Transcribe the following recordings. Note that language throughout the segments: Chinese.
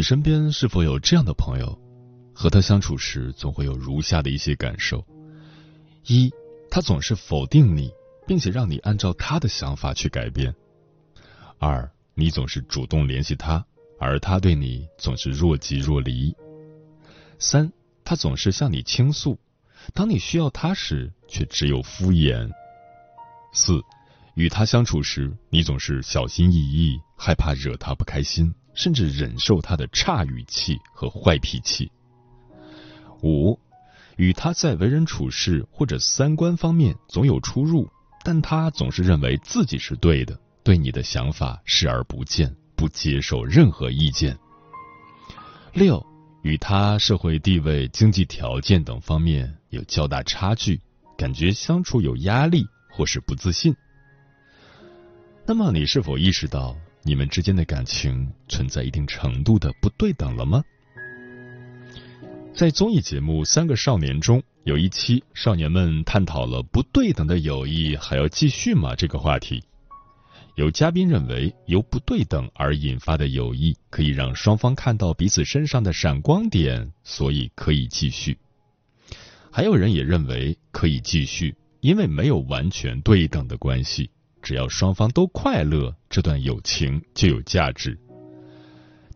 你身边是否有这样的朋友？和他相处时，总会有如下的一些感受：一，他总是否定你，并且让你按照他的想法去改变；二，你总是主动联系他，而他对你总是若即若离；三，他总是向你倾诉，当你需要他时，却只有敷衍；四，与他相处时，你总是小心翼翼，害怕惹他不开心。甚至忍受他的差语气和坏脾气。五，与他在为人处事或者三观方面总有出入，但他总是认为自己是对的，对你的想法视而不见，不接受任何意见。六，与他社会地位、经济条件等方面有较大差距，感觉相处有压力或是不自信。那么，你是否意识到？你们之间的感情存在一定程度的不对等了吗？在综艺节目《三个少年》中，有一期少年们探讨了不对等的友谊还要继续吗这个话题。有嘉宾认为，由不对等而引发的友谊可以让双方看到彼此身上的闪光点，所以可以继续。还有人也认为可以继续，因为没有完全对等的关系。只要双方都快乐，这段友情就有价值。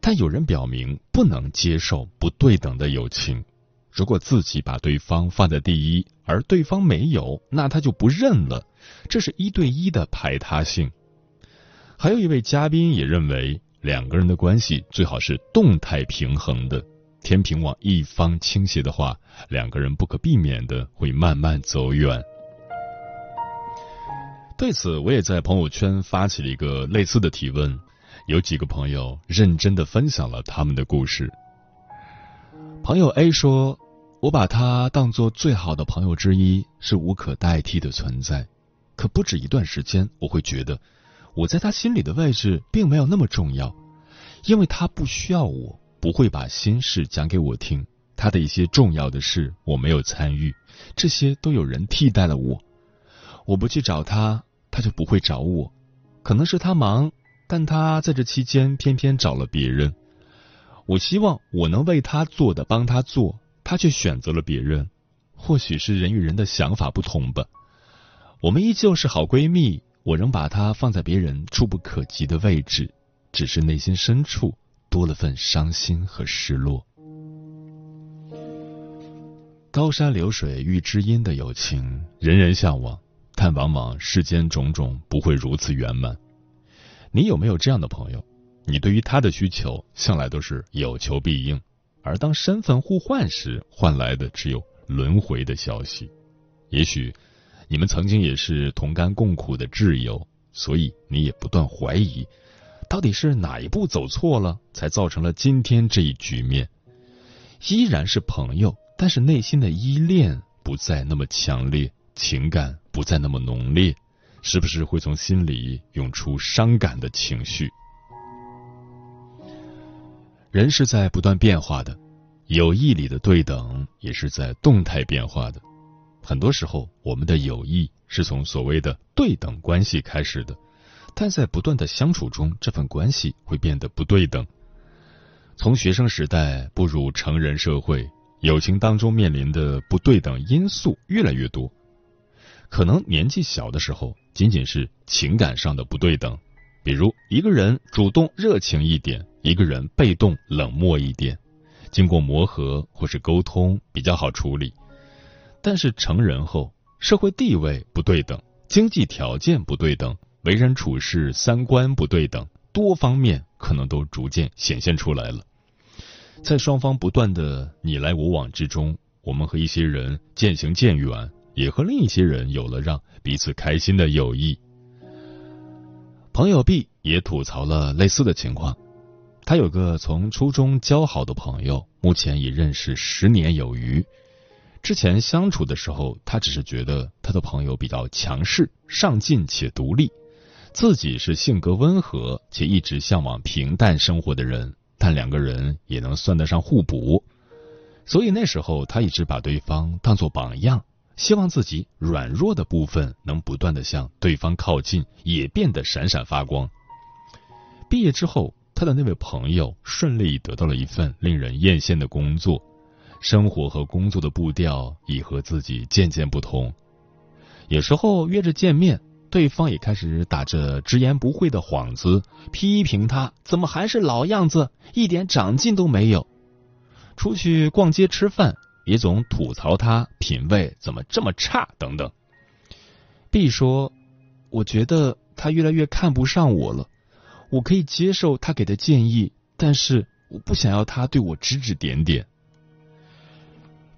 但有人表明不能接受不对等的友情，如果自己把对方放在第一，而对方没有，那他就不认了，这是一对一的排他性。还有一位嘉宾也认为，两个人的关系最好是动态平衡的，天平往一方倾斜的话，两个人不可避免的会慢慢走远。对此，我也在朋友圈发起了一个类似的提问，有几个朋友认真的分享了他们的故事。朋友 A 说：“我把他当做最好的朋友之一，是无可代替的存在。可不止一段时间，我会觉得我在他心里的位置并没有那么重要，因为他不需要我，不会把心事讲给我听，他的一些重要的事我没有参与，这些都有人替代了我。”我不去找他，他就不会找我。可能是他忙，但他在这期间偏偏找了别人。我希望我能为他做的帮他做，他却选择了别人。或许是人与人的想法不同吧。我们依旧是好闺蜜，我仍把她放在别人触不可及的位置，只是内心深处多了份伤心和失落。高山流水遇知音的友情，人人向往。但往往世间种种不会如此圆满。你有没有这样的朋友？你对于他的需求向来都是有求必应，而当身份互换时，换来的只有轮回的消息。也许你们曾经也是同甘共苦的挚友，所以你也不断怀疑，到底是哪一步走错了，才造成了今天这一局面？依然是朋友，但是内心的依恋不再那么强烈。情感不再那么浓烈，时不时会从心里涌出伤感的情绪。人是在不断变化的，友谊里的对等也是在动态变化的。很多时候，我们的友谊是从所谓的对等关系开始的，但在不断的相处中，这份关系会变得不对等。从学生时代步入成人社会，友情当中面临的不对等因素越来越多。可能年纪小的时候，仅仅是情感上的不对等，比如一个人主动热情一点，一个人被动冷漠一点，经过磨合或是沟通比较好处理。但是成人后，社会地位不对等，经济条件不对等，为人处事三观不对等，多方面可能都逐渐显现出来了。在双方不断的你来我往之中，我们和一些人渐行渐远，也和另一些人有了让彼此开心的友谊。朋友 B 也吐槽了类似的情况，他有个从初中交好的朋友，目前已认识十年有余。之前相处的时候，他只是觉得他的朋友比较强势、上进且独立，自己是性格温和且一直向往平淡生活的人。但两个人也能算得上互补，所以那时候他一直把对方当作榜样，希望自己软弱的部分能不断的向对方靠近，也变得闪闪发光。毕业之后，他的那位朋友顺利得到了一份令人艳羡的工作，生活和工作的步调已和自己渐渐不同。有时候约着见面。对方也开始打着直言不讳的幌子，批评他怎么还是老样子，一点长进都没有。出去逛街吃饭，也总吐槽他品味怎么这么差等等。B 说：“我觉得他越来越看不上我了。我可以接受他给的建议，但是我不想要他对我指指点点。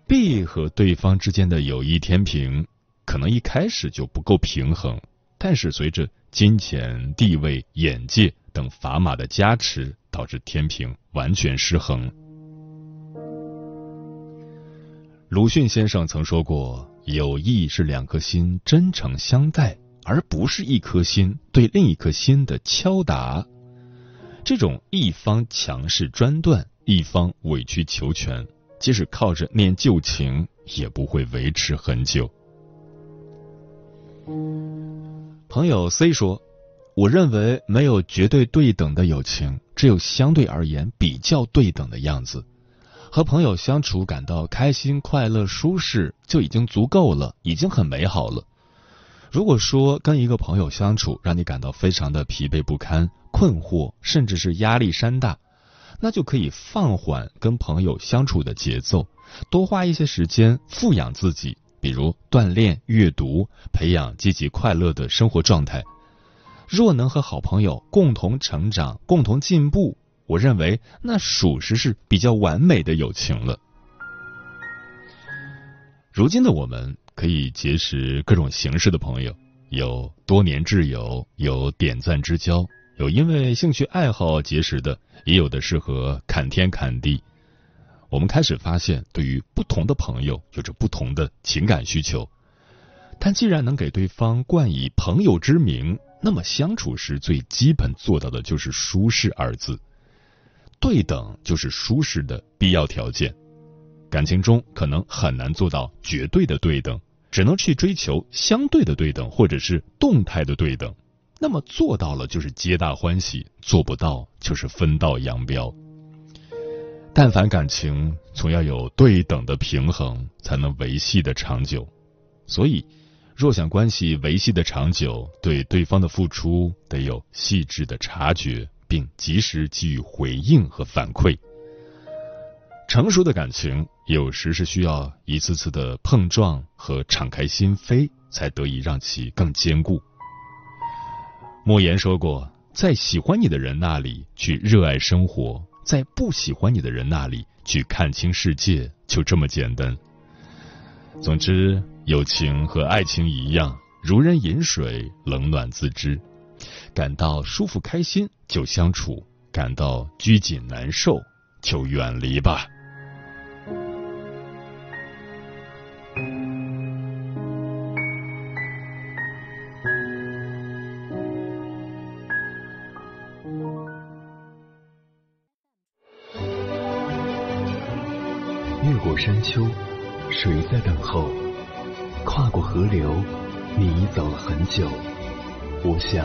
”B 和对方之间的友谊天平，可能一开始就不够平衡。但是随着金钱、地位、眼界等砝码的加持，导致天平完全失衡。鲁迅先生曾说过：“友谊是两颗心真诚相待，而不是一颗心对另一颗心的敲打。这种一方强势专断，一方委曲求全，即使靠着念旧情，也不会维持很久。”朋友 C 说：“我认为没有绝对对等的友情，只有相对而言比较对等的样子。和朋友相处感到开心、快乐、舒适就已经足够了，已经很美好了。如果说跟一个朋友相处让你感到非常的疲惫不堪、困惑，甚至是压力山大，那就可以放缓跟朋友相处的节奏，多花一些时间富养自己。”比如锻炼、阅读，培养积极快乐的生活状态。若能和好朋友共同成长、共同进步，我认为那属实是比较完美的友情了。如今的我们可以结识各种形式的朋友，有多年挚友，有点赞之交，有因为兴趣爱好结识的，也有的适合侃天侃地。我们开始发现，对于不同的朋友有着不同的情感需求，但既然能给对方冠以朋友之名，那么相处时最基本做到的就是舒适二字。对等就是舒适的必要条件。感情中可能很难做到绝对的对等，只能去追求相对的对等，或者是动态的对等。那么做到了就是皆大欢喜，做不到就是分道扬镳。但凡感情，总要有对等的平衡，才能维系的长久。所以，若想关系维系的长久，对对方的付出得有细致的察觉，并及时给予回应和反馈。成熟的感情，有时是需要一次次的碰撞和敞开心扉，才得以让其更坚固。莫言说过：“在喜欢你的人那里去热爱生活。”在不喜欢你的人那里去看清世界，就这么简单。总之，友情和爱情一样，如人饮水，冷暖自知。感到舒服开心就相处，感到拘谨难受就远离吧。越过山丘，谁在等候？跨过河流，你已走了很久。我想，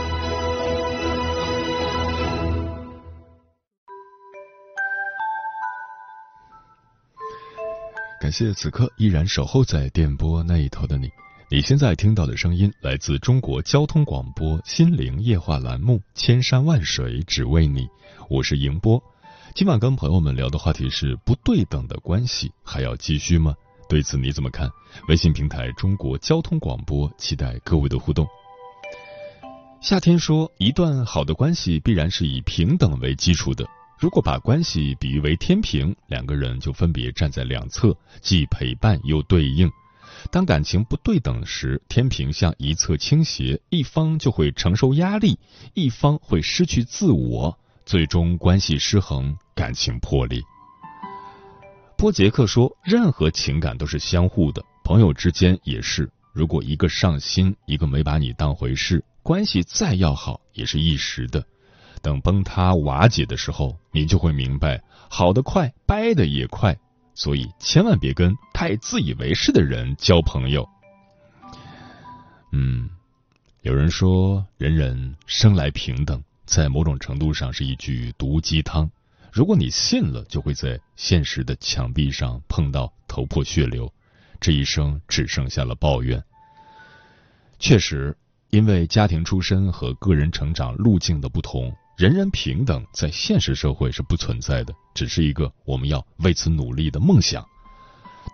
感谢此刻依然守候在电波那一头的你。你现在听到的声音来自中国交通广播《心灵夜话》栏目《千山万水只为你》，我是迎波。今晚跟朋友们聊的话题是不对等的关系还要继续吗？对此你怎么看？微信平台中国交通广播，期待各位的互动。夏天说，一段好的关系必然是以平等为基础的。如果把关系比喻为天平，两个人就分别站在两侧，既陪伴又对应。当感情不对等时，天平向一侧倾斜，一方就会承受压力，一方会失去自我，最终关系失衡，感情破裂。波杰克说：“任何情感都是相互的，朋友之间也是。如果一个上心，一个没把你当回事，关系再要好也是一时的。等崩塌瓦解的时候，你就会明白，好的快，掰的也快。”所以，千万别跟太自以为是的人交朋友。嗯，有人说人人生来平等，在某种程度上是一句毒鸡汤。如果你信了，就会在现实的墙壁上碰到头破血流，这一生只剩下了抱怨。确实，因为家庭出身和个人成长路径的不同。人人平等，在现实社会是不存在的，只是一个我们要为此努力的梦想。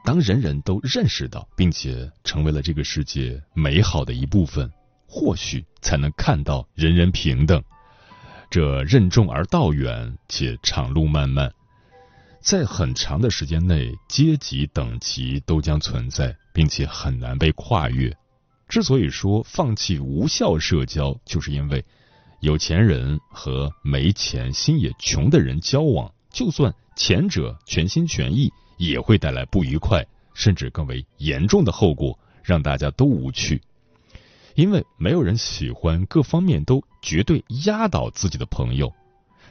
当人人都认识到，并且成为了这个世界美好的一部分，或许才能看到人人平等。这任重而道远，且长路漫漫，在很长的时间内，阶级等级都将存在，并且很难被跨越。之所以说放弃无效社交，就是因为。有钱人和没钱、心也穷的人交往，就算前者全心全意，也会带来不愉快，甚至更为严重的后果，让大家都无趣。因为没有人喜欢各方面都绝对压倒自己的朋友。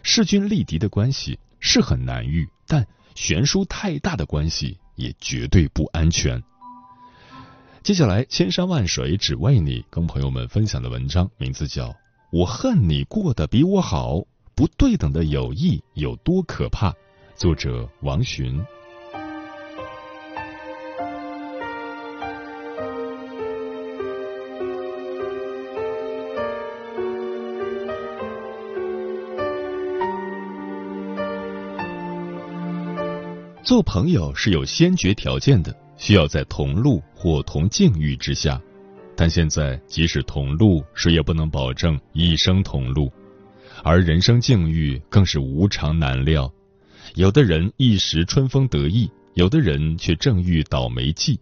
势均力敌的关系是很难遇，但悬殊太大的关系也绝对不安全。接下来，千山万水只为你，跟朋友们分享的文章名字叫。我恨你过得比我好，不对等的友谊有多可怕？作者王洵。做朋友是有先决条件的，需要在同路或同境遇之下。但现在，即使同路，谁也不能保证一生同路，而人生境遇更是无常难料。有的人一时春风得意，有的人却正遇倒霉季。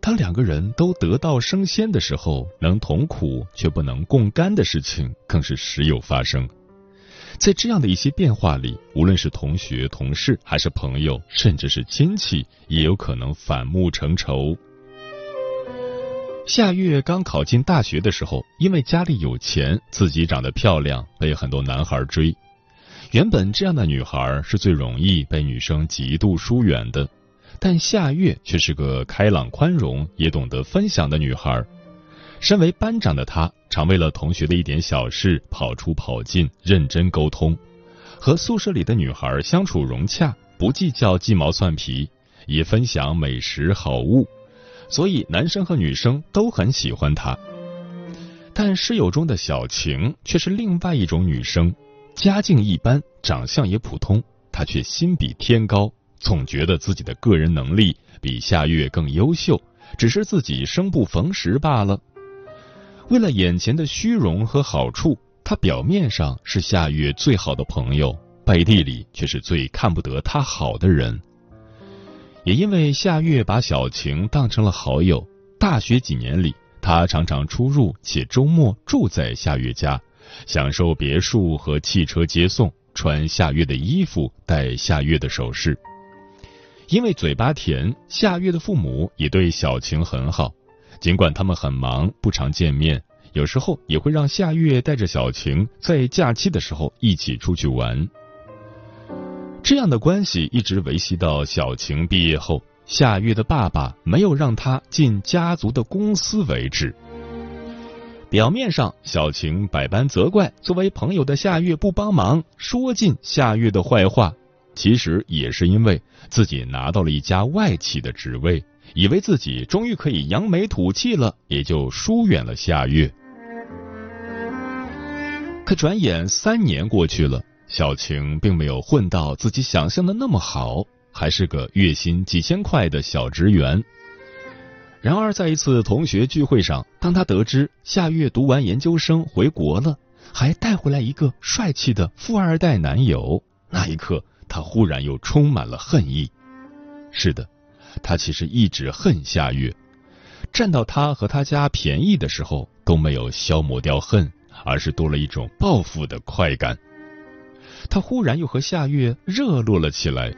当两个人都得道升仙的时候，能同苦却不能共甘的事情更是时有发生。在这样的一些变化里，无论是同学、同事，还是朋友，甚至是亲戚，也有可能反目成仇。夏月刚考进大学的时候，因为家里有钱，自己长得漂亮，被很多男孩追。原本这样的女孩是最容易被女生极度疏远的，但夏月却是个开朗宽容、也懂得分享的女孩。身为班长的她，常为了同学的一点小事跑出跑进，认真沟通，和宿舍里的女孩相处融洽，不计较鸡毛蒜皮，也分享美食好物。所以，男生和女生都很喜欢她。但室友中的小晴却是另外一种女生，家境一般，长相也普通，她却心比天高，总觉得自己的个人能力比夏月更优秀，只是自己生不逢时罢了。为了眼前的虚荣和好处，她表面上是夏月最好的朋友，背地里却是最看不得她好的人。也因为夏月把小晴当成了好友，大学几年里，他常常出入，且周末住在夏月家，享受别墅和汽车接送，穿夏月的衣服，戴夏月的首饰。因为嘴巴甜，夏月的父母也对小晴很好，尽管他们很忙，不常见面，有时候也会让夏月带着小晴在假期的时候一起出去玩。这样的关系一直维系到小晴毕业后，夏月的爸爸没有让他进家族的公司为止。表面上，小晴百般责怪作为朋友的夏月不帮忙，说尽夏月的坏话，其实也是因为自己拿到了一家外企的职位，以为自己终于可以扬眉吐气了，也就疏远了夏月。可转眼三年过去了，小晴并没有混到自己想象的那么好。还是个月薪几千块的小职员。然而，在一次同学聚会上，当他得知夏月读完研究生回国了，还带回来一个帅气的富二代男友，那一刻，他忽然又充满了恨意。是的，他其实一直恨夏月，占到他和他家便宜的时候，都没有消磨掉恨，而是多了一种报复的快感。他忽然又和夏月热络了起来。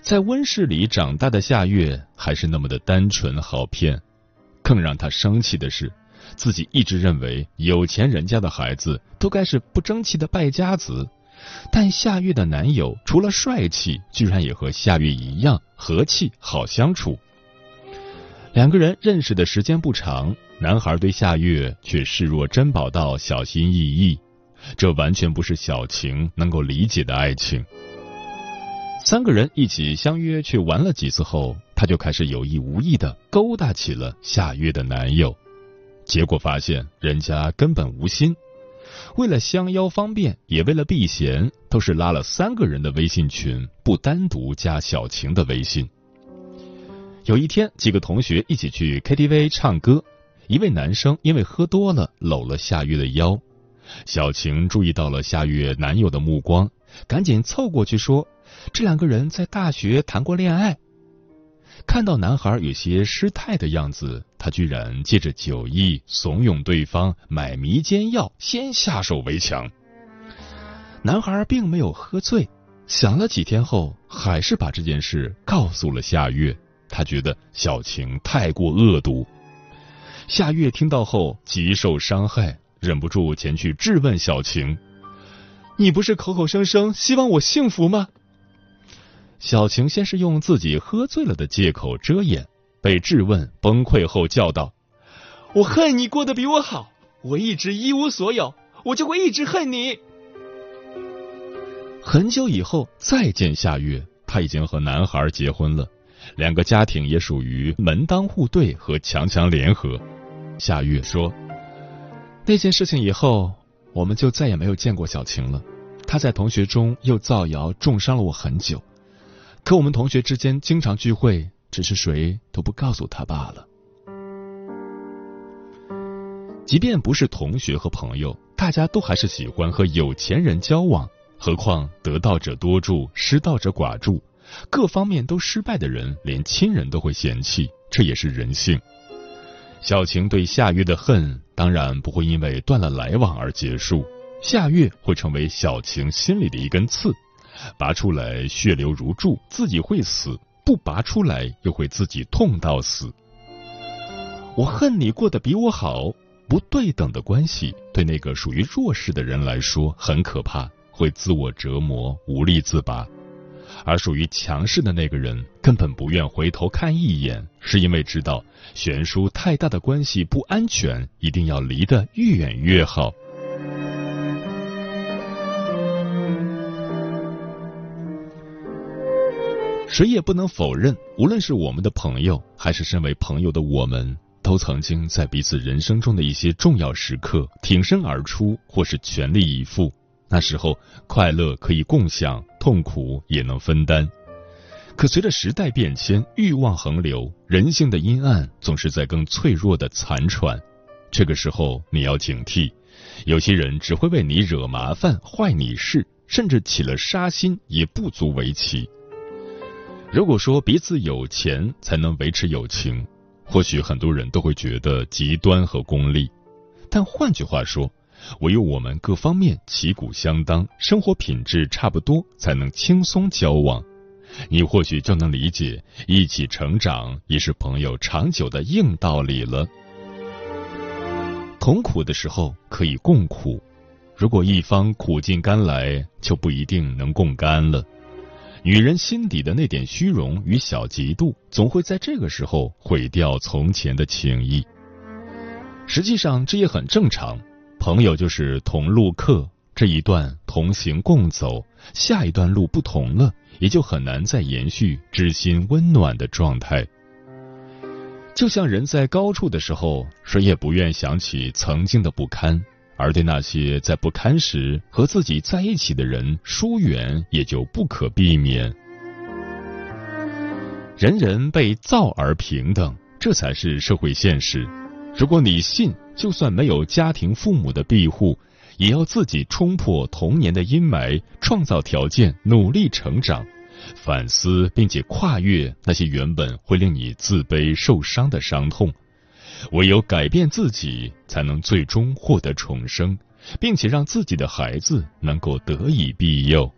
在温室里长大的夏月还是那么的单纯好骗，更让他生气的是，自己一直认为有钱人家的孩子都该是不争气的败家子，但夏月的男友除了帅气，居然也和夏月一样和气好相处。两个人认识的时间不长，男孩对夏月却视若珍宝到小心翼翼，这完全不是小晴能够理解的爱情。三个人一起相约去玩了几次后，他就开始有意无意的勾搭起了夏月的男友，结果发现人家根本无心。为了相邀方便，也为了避嫌，都是拉了三个人的微信群，不单独加小晴的微信。有一天，几个同学一起去 KTV 唱歌，一位男生因为喝多了搂了夏月的腰，小晴注意到了夏月男友的目光，赶紧凑过去说。这两个人在大学谈过恋爱。看到男孩有些失态的样子，他居然借着酒意怂恿对方买迷奸药，先下手为强。男孩并没有喝醉，想了几天后，还是把这件事告诉了夏月。他觉得小晴太过恶毒。夏月听到后极受伤害，忍不住前去质问小晴：“你不是口口声声希望我幸福吗？”小晴先是用自己喝醉了的借口遮掩，被质问崩溃后叫道：“我恨你过得比我好，我一直一无所有，我就会一直恨你。”很久以后再见夏月，他已经和男孩结婚了，两个家庭也属于门当户对和强强联合。夏月说：“那件事情以后，我们就再也没有见过小晴了。她在同学中又造谣，重伤了我很久。”可我们同学之间经常聚会，只是谁都不告诉她罢了。即便不是同学和朋友，大家都还是喜欢和有钱人交往。何况得道者多助，失道者寡助，各方面都失败的人，连亲人都会嫌弃，这也是人性。小晴对夏月的恨，当然不会因为断了来往而结束，夏月会成为小晴心里的一根刺。拔出来血流如注，自己会死；不拔出来又会自己痛到死。我恨你过得比我好，不对等的关系对那个属于弱势的人来说很可怕，会自我折磨，无力自拔；而属于强势的那个人根本不愿回头看一眼，是因为知道悬殊太大的关系不安全，一定要离得越远越好。谁也不能否认，无论是我们的朋友，还是身为朋友的我们，都曾经在彼此人生中的一些重要时刻挺身而出，或是全力以赴。那时候，快乐可以共享，痛苦也能分担。可随着时代变迁，欲望横流，人性的阴暗总是在更脆弱的残喘。这个时候，你要警惕，有些人只会为你惹麻烦、坏你事，甚至起了杀心，也不足为奇。如果说彼此有钱才能维持友情，或许很多人都会觉得极端和功利。但换句话说，唯有我们各方面旗鼓相当，生活品质差不多，才能轻松交往。你或许就能理解，一起成长也是朋友长久的硬道理了。同苦的时候可以共苦，如果一方苦尽甘来，就不一定能共甘了。女人心底的那点虚荣与小嫉妒，总会在这个时候毁掉从前的情谊。实际上，这也很正常。朋友就是同路客，这一段同行共走，下一段路不同了，也就很难再延续知心温暖的状态。就像人在高处的时候，谁也不愿想起曾经的不堪。而对那些在不堪时和自己在一起的人，疏远也就不可避免。人人被造而平等，这才是社会现实。如果你信，就算没有家庭父母的庇护，也要自己冲破童年的阴霾，创造条件，努力成长，反思并且跨越那些原本会令你自卑受伤的伤痛。唯有改变自己，才能最终获得重生，并且让自己的孩子能够得以庇佑。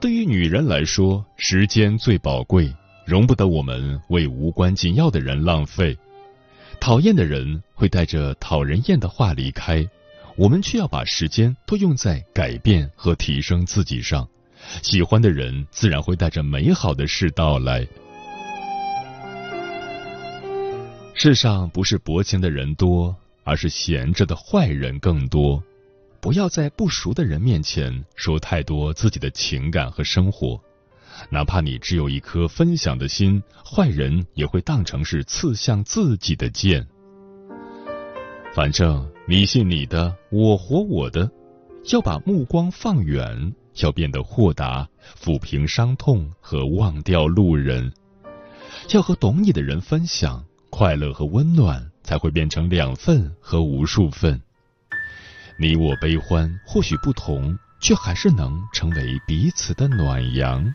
对于女人来说，时间最宝贵，容不得我们为无关紧要的人浪费。讨厌的人会带着讨人厌的话离开，我们却要把时间都用在改变和提升自己上。喜欢的人自然会带着美好的事到来。世上不是薄情的人多，而是闲着的坏人更多。不要在不熟的人面前说太多自己的情感和生活，哪怕你只有一颗分享的心，坏人也会当成是刺向自己的剑。反正你信你的，我活我的，要把目光放远，要变得豁达，抚平伤痛和忘掉路人，要和懂你的人分享。快乐和温暖才会变成两份和无数份。你我悲欢或许不同，却还是能成为彼此的暖阳。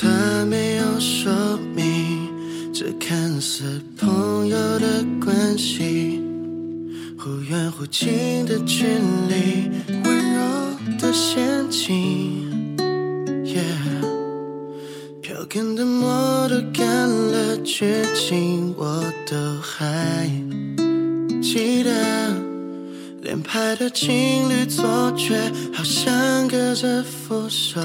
他没有说明这看似朋友的关系，忽远忽近的距离，温柔的陷阱。Yeah，票根的墨都干了，剧情我都还记得。连排的情侣错觉，好像隔着扶手。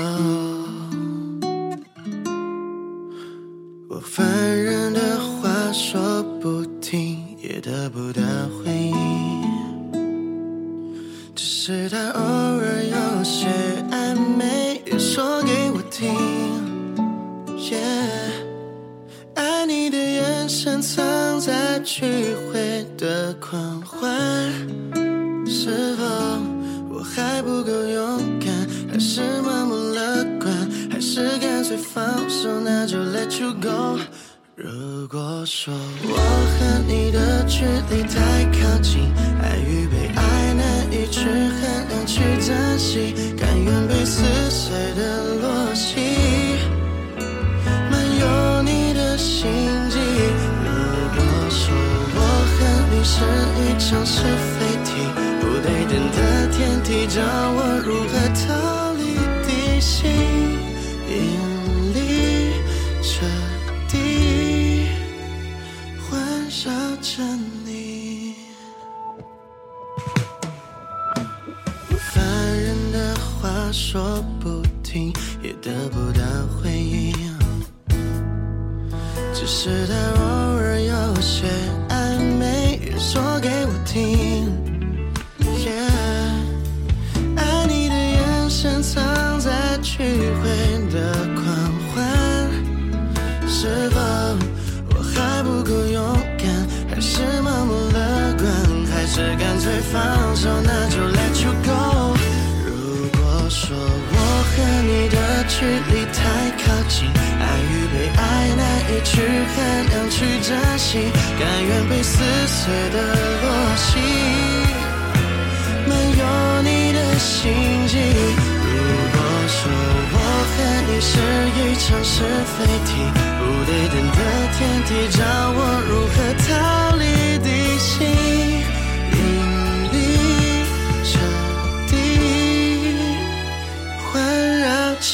聚会的狂欢。是否我还不够勇敢，还是盲目乐观，还是干脆放手，那就 let you go。如果说我和你的距离太靠近，是一场是非题。不对等的天梯，教我如何逃离地心引力，彻底环绕着你。烦人的话说不停，也得不到回应，只是他偶尔，说给我听。Yeah, 爱你的眼神藏在聚会的狂欢，是否我还不够勇敢？还是盲目乐观？还是干脆放手？那就 let you go。如果说我和你的距离，去衡量去珍惜，甘愿被撕碎的落席，漫游你的心机。如果。说我和你是一场是非题，不对等的天地，教我如何逃离地心引力彻底环绕着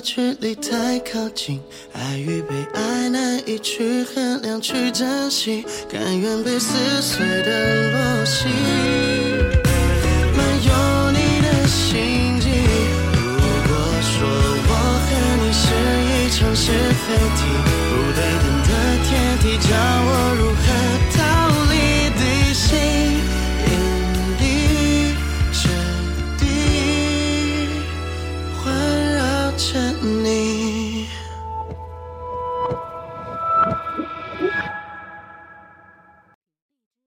距离太靠近，爱与被爱难以去衡量、去珍惜，甘愿被撕碎的落星，漫游你的心境。如果说我和你是一场是非题，不对等的天地，叫我如何。